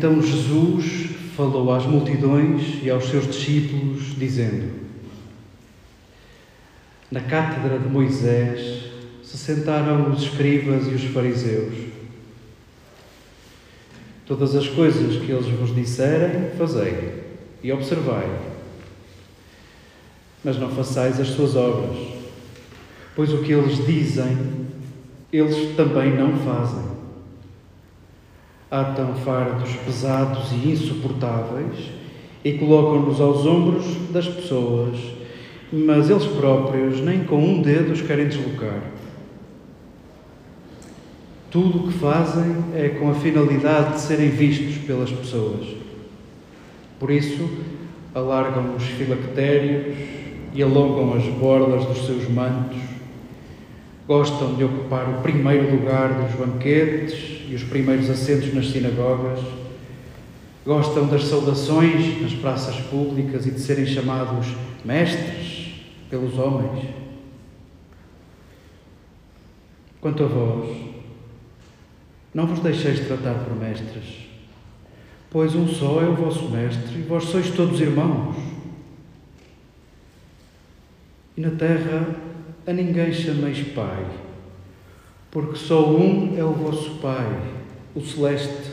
Então Jesus falou às multidões e aos seus discípulos, dizendo: Na cátedra de Moisés se sentaram os escribas e os fariseus. Todas as coisas que eles vos disserem, fazei e observai. Mas não façais as suas obras, pois o que eles dizem, eles também não fazem atam fardos pesados e insuportáveis e colocam-nos aos ombros das pessoas, mas eles próprios nem com um dedo os querem deslocar. Tudo o que fazem é com a finalidade de serem vistos pelas pessoas. Por isso, alargam os filactérios e alongam as bordas dos seus mantos. Gostam de ocupar o primeiro lugar dos banquetes e os primeiros assentos nas sinagogas, gostam das saudações nas praças públicas e de serem chamados mestres pelos homens. Quanto a vós, não vos deixeis tratar por mestres, pois um só é o vosso mestre e vós sois todos irmãos. E na terra a ninguém chameis Pai porque só um é o vosso Pai, o Celeste.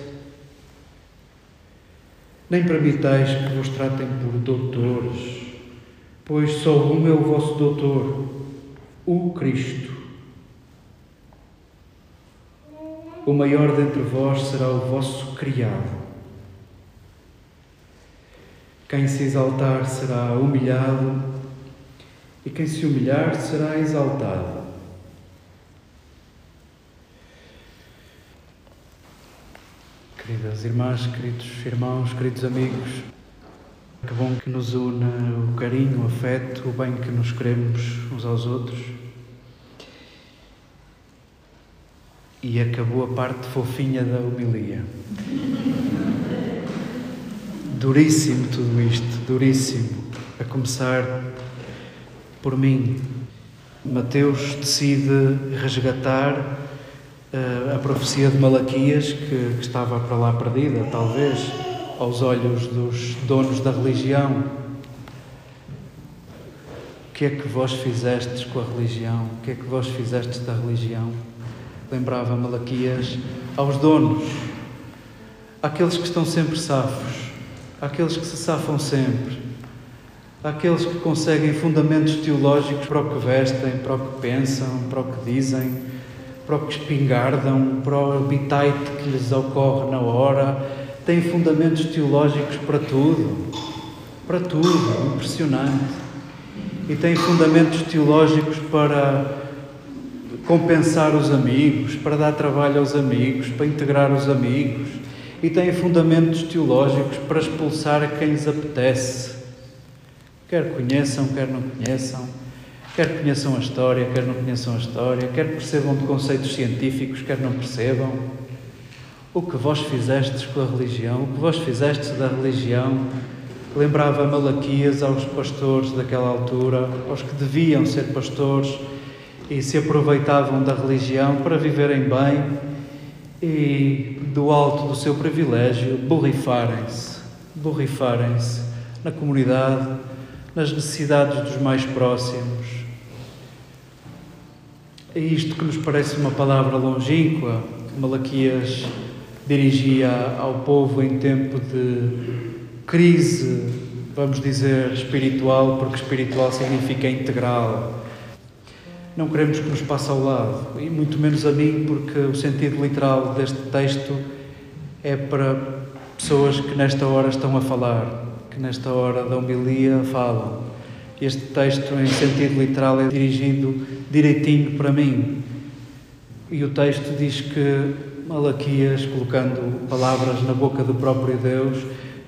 Nem permitais que vos tratem por doutores, pois só um é o vosso doutor, o Cristo. O maior dentre vós será o vosso criado. Quem se exaltar será humilhado, e quem se humilhar será exaltado. Queridas irmãs, queridos irmãos, queridos amigos, que bom que nos une o carinho, o afeto, o bem que nos queremos uns aos outros. E acabou a parte fofinha da homilia. Duríssimo tudo isto, duríssimo. A começar por mim. Mateus decide resgatar uh, a profecia de Malaquias, que, que estava para lá perdida, talvez, aos olhos dos donos da religião. O que é que vós fizestes com a religião? O que é que vós fizestes da religião? Lembrava Malaquias aos donos, àqueles que estão sempre safos, àqueles que se safam sempre, àqueles que conseguem fundamentos teológicos para o que vestem, para o que pensam, para o que dizem, para o que espingardam, para o habitat que lhes ocorre na hora, têm fundamentos teológicos para tudo, para tudo, impressionante. E têm fundamentos teológicos para compensar os amigos, para dar trabalho aos amigos, para integrar os amigos e têm fundamentos teológicos para expulsar quem lhes apetece. Quer conheçam, quer não conheçam, quer conheçam a história, quer não conheçam a história, quer percebam de conceitos científicos, quer não percebam. O que vós fizestes com a religião, o que vós fizestes da religião, lembrava Malaquias aos pastores daquela altura, aos que deviam ser pastores e se aproveitavam da religião para viverem bem e do alto do seu privilégio borrifarem-se, borrifarem-se na comunidade, nas necessidades dos mais próximos. É isto que nos parece uma palavra longínqua que Malaquias dirigia ao povo em tempo de crise, vamos dizer, espiritual, porque espiritual significa integral não queremos que nos passe ao lado, e muito menos a mim, porque o sentido literal deste texto é para pessoas que nesta hora estão a falar, que nesta hora da homilia falam. Este texto, em sentido literal, é dirigido direitinho para mim. E o texto diz que Malaquias, colocando palavras na boca do próprio Deus,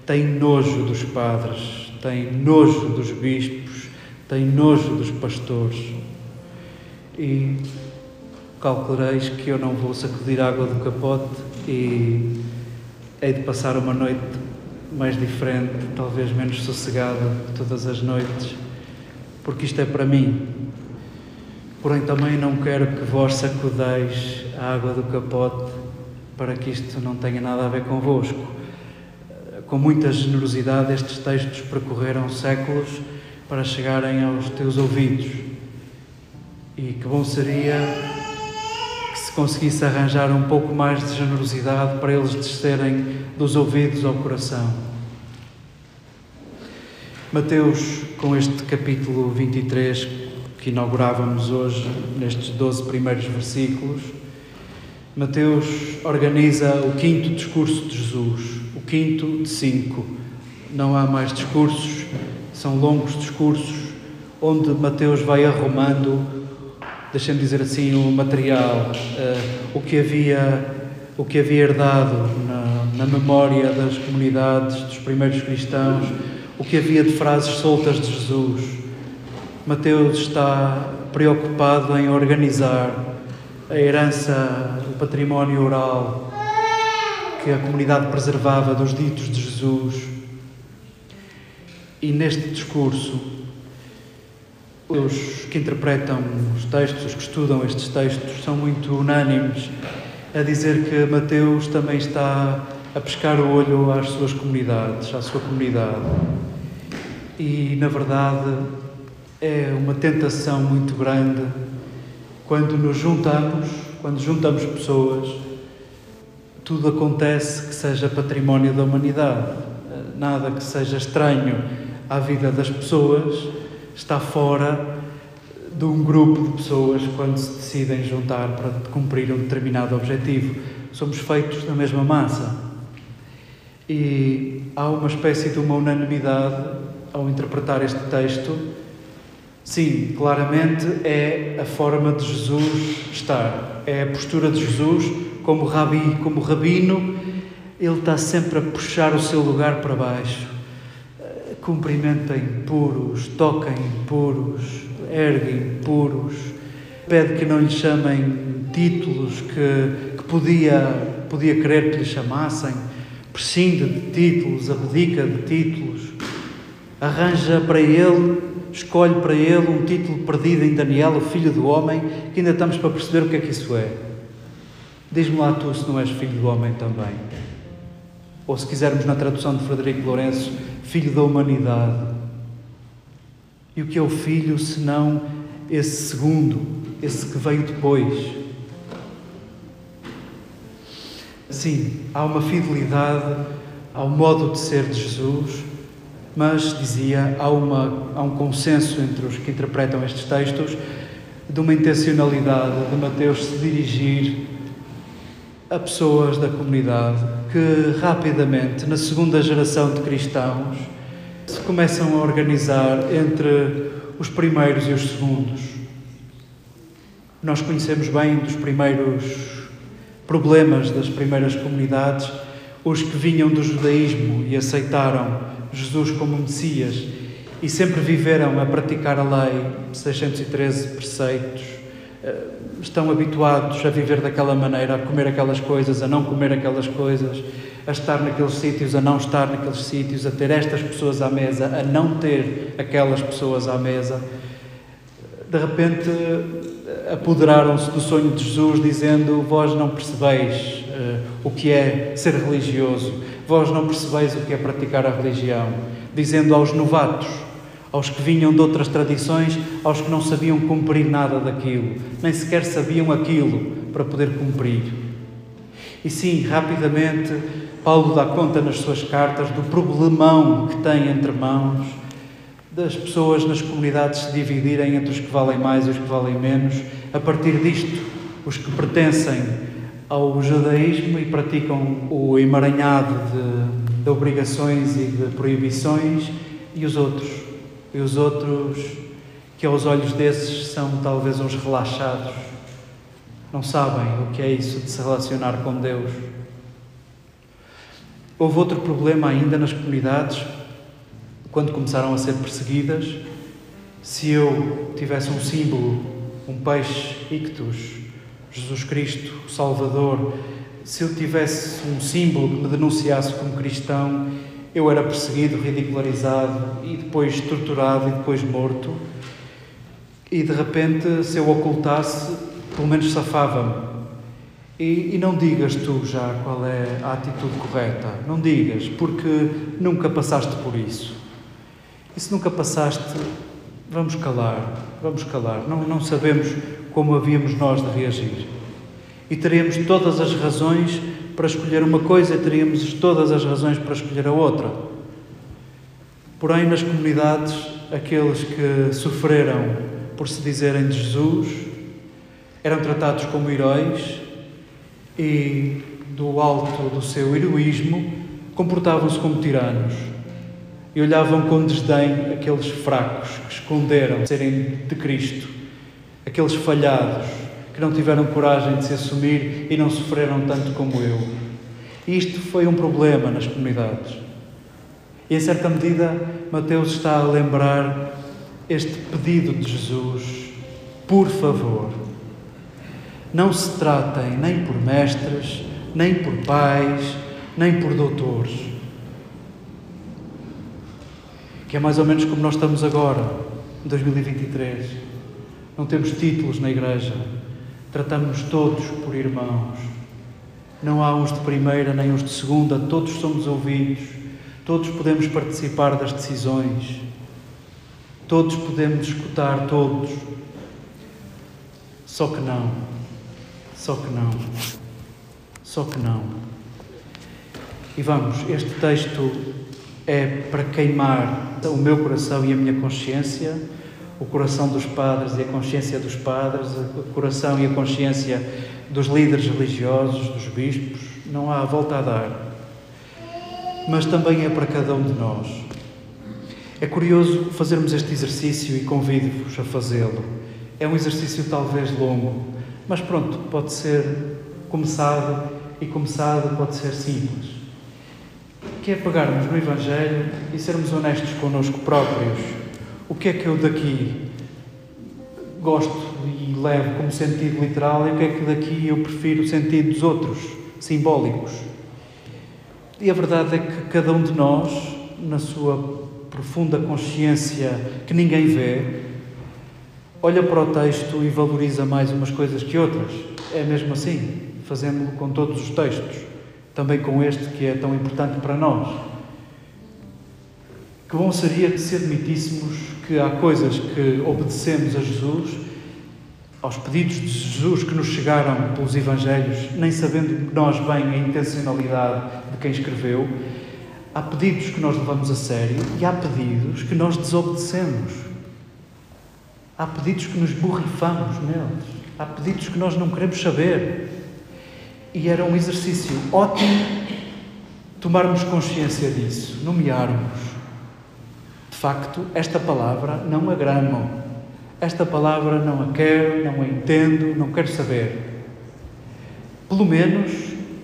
tem nojo dos padres, tem nojo dos bispos, tem nojo dos pastores e calculareis que eu não vou sacudir água do capote e hei de passar uma noite mais diferente, talvez menos sossegada todas as noites, porque isto é para mim. Porém, também não quero que vós sacudeis a água do capote para que isto não tenha nada a ver convosco. Com muita generosidade, estes textos percorreram séculos para chegarem aos teus ouvidos e que bom seria conseguisse arranjar um pouco mais de generosidade para eles descerem dos ouvidos ao coração. Mateus, com este capítulo 23 que inaugurávamos hoje, nestes 12 primeiros versículos, Mateus organiza o quinto discurso de Jesus, o quinto de cinco. Não há mais discursos, são longos discursos, onde Mateus vai arrumando deixem-me dizer assim, o material, uh, o, que havia, o que havia herdado na, na memória das comunidades, dos primeiros cristãos, o que havia de frases soltas de Jesus. Mateus está preocupado em organizar a herança, o património oral que a comunidade preservava dos ditos de Jesus. E neste discurso, os que interpretam os textos, os que estudam estes textos, são muito unânimes a dizer que Mateus também está a pescar o olho às suas comunidades, à sua comunidade. E, na verdade, é uma tentação muito grande quando nos juntamos, quando juntamos pessoas, tudo acontece que seja património da humanidade, nada que seja estranho à vida das pessoas está fora de um grupo de pessoas quando se decidem juntar para cumprir um determinado objetivo. Somos feitos da mesma massa. E há uma espécie de uma unanimidade ao interpretar este texto. Sim, claramente é a forma de Jesus estar, é a postura de Jesus como rabi, como rabino, ele está sempre a puxar o seu lugar para baixo cumprimentem puros, toquem puros, erguem puros, pede que não lhe chamem títulos que, que podia, podia querer que lhe chamassem, prescinde de títulos, abdica de títulos, arranja para ele, escolhe para ele um título perdido em Daniel, o filho do homem, que ainda estamos para perceber o que é que isso é. Diz-me lá tu se não és filho do homem também. Ou se quisermos na tradução de Frederico Lourenço, filho da humanidade. E o que é o filho senão esse segundo, esse que veio depois? Sim, há uma fidelidade ao modo de ser de Jesus, mas, dizia, há, uma, há um consenso entre os que interpretam estes textos de uma intencionalidade de Mateus se dirigir a pessoas da comunidade que rapidamente, na segunda geração de cristãos, se começam a organizar entre os primeiros e os segundos. Nós conhecemos bem dos primeiros problemas das primeiras comunidades, os que vinham do judaísmo e aceitaram Jesus como Messias e sempre viveram a praticar a lei, 613 preceitos, estão habituados a viver daquela maneira, a comer aquelas coisas, a não comer aquelas coisas, a estar naqueles sítios, a não estar naqueles sítios, a ter estas pessoas à mesa, a não ter aquelas pessoas à mesa. De repente apoderaram-se do sonho de Jesus, dizendo: Vós não percebeis uh, o que é ser religioso, vós não percebeis o que é praticar a religião. Dizendo aos novatos, aos que vinham de outras tradições, aos que não sabiam cumprir nada daquilo, nem sequer sabiam aquilo para poder cumprir. E sim, rapidamente, Paulo dá conta nas suas cartas do problemão que tem entre mãos, das pessoas nas comunidades se dividirem entre os que valem mais e os que valem menos. A partir disto, os que pertencem ao judaísmo e praticam o emaranhado de, de obrigações e de proibições, e os outros. E os outros que, aos olhos desses, são talvez uns relaxados, não sabem o que é isso de se relacionar com Deus. Houve outro problema ainda nas comunidades, quando começaram a ser perseguidas. Se eu tivesse um símbolo, um peixe ictus, Jesus Cristo, o Salvador, se eu tivesse um símbolo que me denunciasse como cristão, eu era perseguido, ridicularizado e depois torturado e depois morto. E de repente, se eu ocultasse, pelo menos safava-me. E, e, não digas tu já qual é a atitude correta. Não digas, porque nunca passaste por isso. E se nunca passaste, vamos calar, vamos calar. Não, não sabemos como havíamos nós de reagir. E teremos todas as razões para escolher uma coisa teríamos todas as razões para escolher a outra. Porém, nas comunidades, aqueles que sofreram por se dizerem de Jesus eram tratados como heróis e, do alto do seu heroísmo, comportavam-se como tiranos e olhavam com desdém aqueles fracos que esconderam serem de Cristo, aqueles falhados que não tiveram coragem de se assumir e não sofreram tanto como eu. Isto foi um problema nas comunidades. E em certa medida, Mateus está a lembrar este pedido de Jesus: por favor, não se tratem nem por mestres, nem por pais, nem por doutores. Que é mais ou menos como nós estamos agora, em 2023. Não temos títulos na igreja, tratamos-nos todos por irmãos. Não há uns de primeira nem uns de segunda, todos somos ouvidos, todos podemos participar das decisões, todos podemos escutar todos. Só que não. Só que não. Só que não. E vamos, este texto é para queimar o meu coração e a minha consciência, o coração dos padres e a consciência dos padres, o coração e a consciência dos líderes religiosos, dos bispos. Não há volta a dar. Mas também é para cada um de nós. É curioso fazermos este exercício e convido-vos a fazê-lo. É um exercício talvez longo, mas pronto, pode ser começado e começado pode ser simples. Que é pegarmos no Evangelho e sermos honestos connosco próprios. O que é que eu daqui gosto e levo como sentido literal e o que é que daqui eu prefiro o sentido dos outros, simbólicos. E a verdade é que cada um de nós, na sua profunda consciência que ninguém vê, olha para o texto e valoriza mais umas coisas que outras. É mesmo assim. Fazemos-lo com todos os textos. Também com este que é tão importante para nós. Que bom seria se admitíssemos que há coisas que obedecemos a Jesus, aos pedidos de Jesus que nos chegaram pelos Evangelhos, nem sabendo nós bem a intencionalidade de quem escreveu, há pedidos que nós levamos a sério e há pedidos que nós desobedecemos. Há pedidos que nos borrifamos neles. Há pedidos que nós não queremos saber. E era um exercício ótimo tomarmos consciência disso, nomearmos. Facto, esta palavra não agrama. esta palavra não a quero, não a entendo, não quero saber. Pelo menos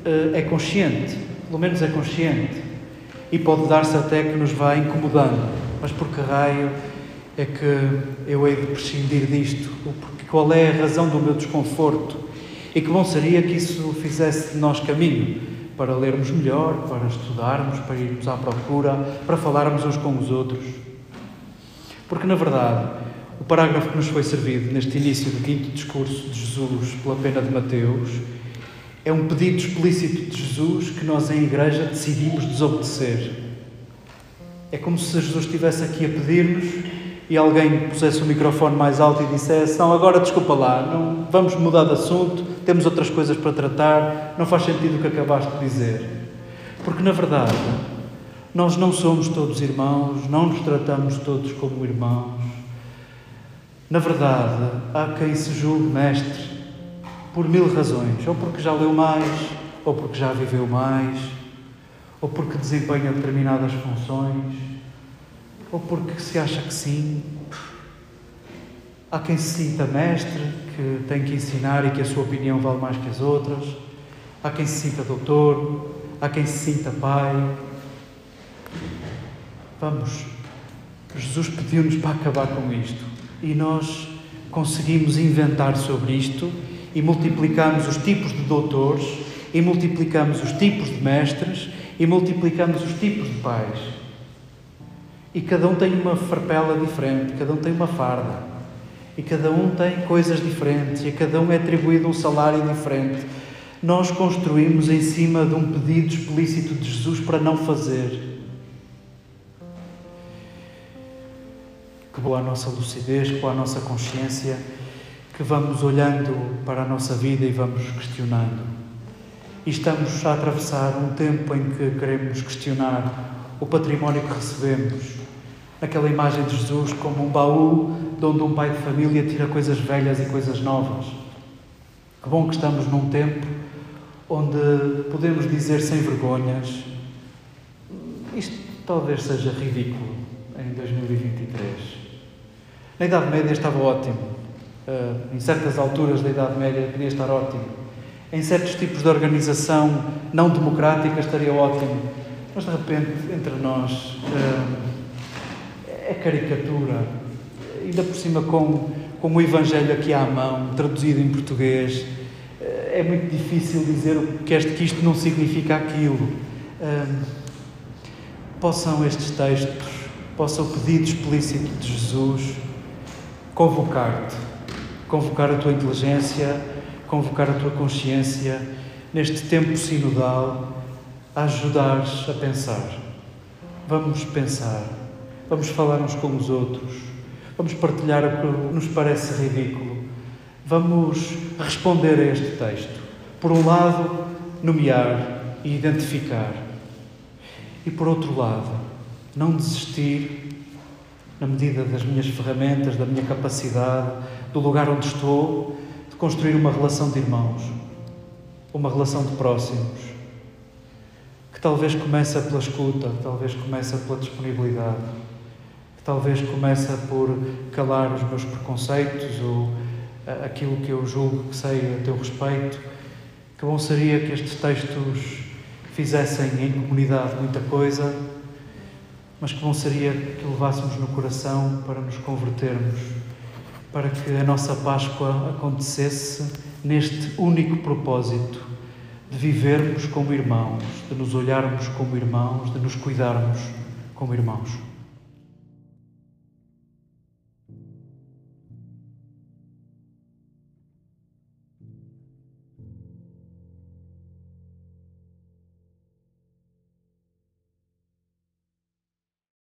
eh, é consciente, pelo menos é consciente. E pode dar-se até que nos vá incomodando. Mas por que raio é que eu hei de prescindir disto? Porque qual é a razão do meu desconforto? E que bom seria que isso fizesse de nós caminho para lermos melhor, para estudarmos, para irmos à procura, para falarmos uns com os outros. Porque, na verdade, o parágrafo que nos foi servido neste início do quinto discurso de Jesus pela pena de Mateus é um pedido explícito de Jesus que nós, em igreja, decidimos desobedecer. É como se Jesus estivesse aqui a pedir-nos e alguém pusesse o microfone mais alto e dissesse: Não, agora desculpa lá, não, vamos mudar de assunto, temos outras coisas para tratar, não faz sentido o que acabaste de dizer. Porque, na verdade, nós não somos todos irmãos, não nos tratamos todos como irmãos. Na verdade, há quem se julgue mestre por mil razões, ou porque já leu mais, ou porque já viveu mais, ou porque desempenha determinadas funções, ou porque se acha que sim. Há quem se sinta mestre, que tem que ensinar e que a sua opinião vale mais que as outras. Há quem se sinta doutor, há quem se sinta pai. Vamos, Jesus pediu-nos para acabar com isto e nós conseguimos inventar sobre isto e multiplicamos os tipos de doutores e multiplicamos os tipos de mestres e multiplicamos os tipos de pais. E cada um tem uma farpela diferente, cada um tem uma farda. E cada um tem coisas diferentes e a cada um é atribuído um salário diferente. Nós construímos em cima de um pedido explícito de Jesus para não fazer. que boa a nossa lucidez, que boa a nossa consciência, que vamos olhando para a nossa vida e vamos questionando. E estamos a atravessar um tempo em que queremos questionar o património que recebemos. Aquela imagem de Jesus como um baú de onde um pai de família tira coisas velhas e coisas novas. Que bom que estamos num tempo onde podemos dizer sem vergonhas: isto talvez seja ridículo em 2023. Na Idade Média estava ótimo. Uh, em certas alturas da Idade Média podia estar ótimo. Em certos tipos de organização não democrática estaria ótimo. Mas de repente, entre nós, uh, é caricatura. Ainda por cima, com, com o Evangelho aqui à mão, traduzido em português, uh, é muito difícil dizer que, este, que isto não significa aquilo. possam estes textos, possa o pedido explícito de Jesus convocar-te, convocar a tua inteligência, convocar a tua consciência neste tempo sinodal a ajudares a pensar. Vamos pensar, vamos falar uns com os outros, vamos partilhar o que nos parece ridículo, vamos responder a este texto. Por um lado, nomear e identificar, e por outro lado, não desistir na medida das minhas ferramentas, da minha capacidade, do lugar onde estou, de construir uma relação de irmãos, uma relação de próximos, que talvez comece pela escuta, talvez comece pela disponibilidade, talvez comece por calar os meus preconceitos ou aquilo que eu julgo que sei a teu respeito. Que bom seria que estes textos fizessem em comunidade muita coisa mas que bom seria que levássemos no coração para nos convertermos, para que a nossa Páscoa acontecesse neste único propósito de vivermos como irmãos, de nos olharmos como irmãos, de nos cuidarmos como irmãos.